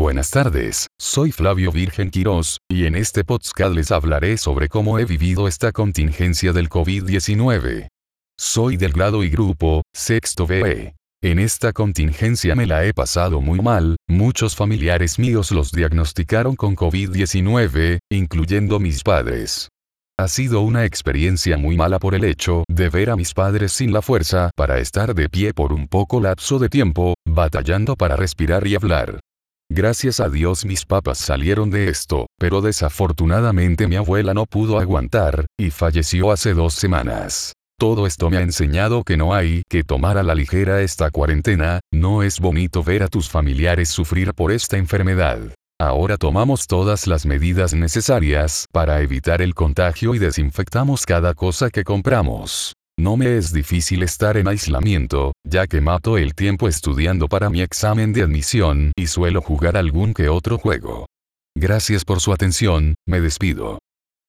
Buenas tardes, soy Flavio Virgen Quirós, y en este podcast les hablaré sobre cómo he vivido esta contingencia del COVID-19. Soy del grado y grupo, sexto BE. En esta contingencia me la he pasado muy mal, muchos familiares míos los diagnosticaron con COVID-19, incluyendo mis padres. Ha sido una experiencia muy mala por el hecho de ver a mis padres sin la fuerza para estar de pie por un poco lapso de tiempo, batallando para respirar y hablar. Gracias a Dios mis papás salieron de esto, pero desafortunadamente mi abuela no pudo aguantar, y falleció hace dos semanas. Todo esto me ha enseñado que no hay que tomar a la ligera esta cuarentena, no es bonito ver a tus familiares sufrir por esta enfermedad. Ahora tomamos todas las medidas necesarias para evitar el contagio y desinfectamos cada cosa que compramos. No me es difícil estar en aislamiento, ya que mato el tiempo estudiando para mi examen de admisión y suelo jugar algún que otro juego. Gracias por su atención, me despido.